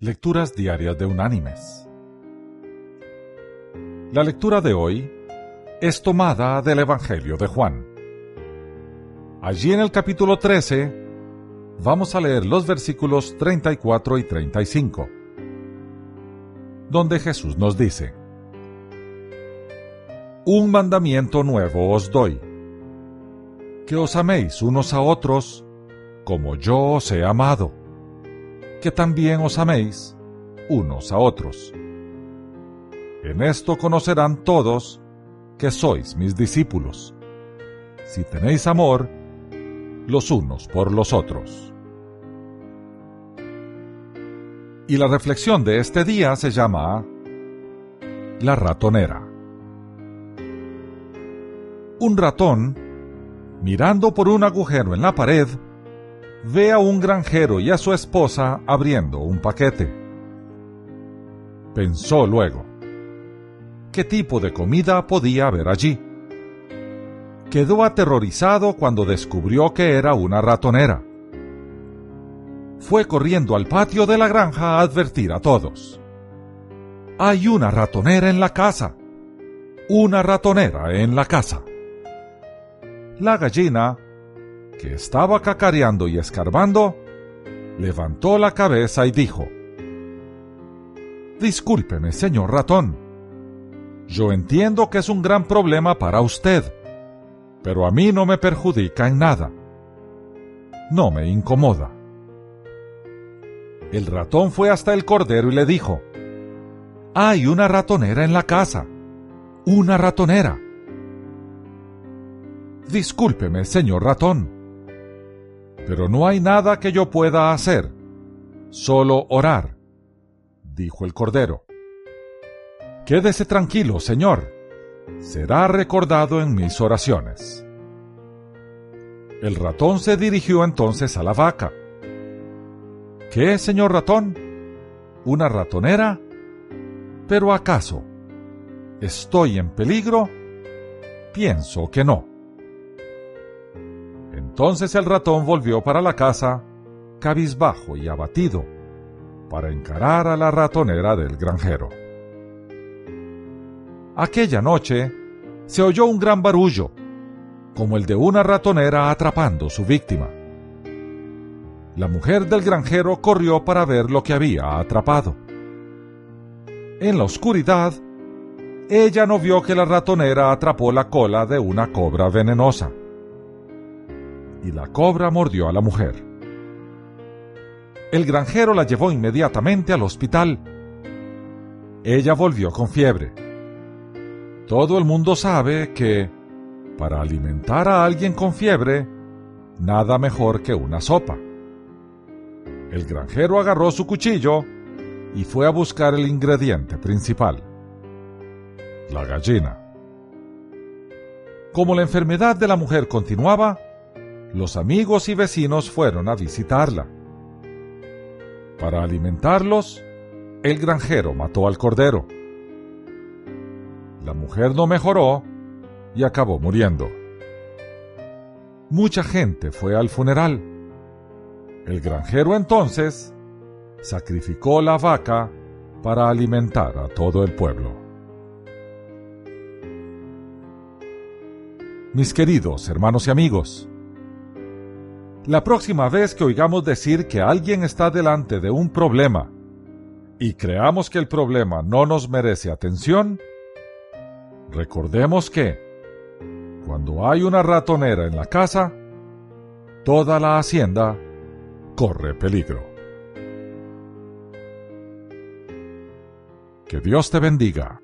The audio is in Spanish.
Lecturas Diarias de Unánimes. La lectura de hoy es tomada del Evangelio de Juan. Allí en el capítulo 13 vamos a leer los versículos 34 y 35, donde Jesús nos dice, Un mandamiento nuevo os doy, que os améis unos a otros como yo os he amado que también os améis unos a otros. En esto conocerán todos que sois mis discípulos, si tenéis amor los unos por los otros. Y la reflexión de este día se llama La ratonera. Un ratón, mirando por un agujero en la pared, ve a un granjero y a su esposa abriendo un paquete. Pensó luego, ¿qué tipo de comida podía haber allí? Quedó aterrorizado cuando descubrió que era una ratonera. Fue corriendo al patio de la granja a advertir a todos. Hay una ratonera en la casa. Una ratonera en la casa. La gallina que estaba cacareando y escarbando, levantó la cabeza y dijo, Discúlpeme, señor ratón. Yo entiendo que es un gran problema para usted, pero a mí no me perjudica en nada. No me incomoda. El ratón fue hasta el cordero y le dijo, Hay una ratonera en la casa. Una ratonera. Discúlpeme, señor ratón pero no hay nada que yo pueda hacer, solo orar, dijo el Cordero. Quédese tranquilo, Señor, será recordado en mis oraciones. El ratón se dirigió entonces a la vaca. ¿Qué, señor ratón? ¿Una ratonera? ¿Pero acaso estoy en peligro? Pienso que no. Entonces el ratón volvió para la casa, cabizbajo y abatido, para encarar a la ratonera del granjero. Aquella noche se oyó un gran barullo, como el de una ratonera atrapando su víctima. La mujer del granjero corrió para ver lo que había atrapado. En la oscuridad, ella no vio que la ratonera atrapó la cola de una cobra venenosa y la cobra mordió a la mujer. El granjero la llevó inmediatamente al hospital. Ella volvió con fiebre. Todo el mundo sabe que, para alimentar a alguien con fiebre, nada mejor que una sopa. El granjero agarró su cuchillo y fue a buscar el ingrediente principal, la gallina. Como la enfermedad de la mujer continuaba, los amigos y vecinos fueron a visitarla. Para alimentarlos, el granjero mató al cordero. La mujer no mejoró y acabó muriendo. Mucha gente fue al funeral. El granjero entonces sacrificó la vaca para alimentar a todo el pueblo. Mis queridos hermanos y amigos, la próxima vez que oigamos decir que alguien está delante de un problema y creamos que el problema no nos merece atención, recordemos que, cuando hay una ratonera en la casa, toda la hacienda corre peligro. Que Dios te bendiga.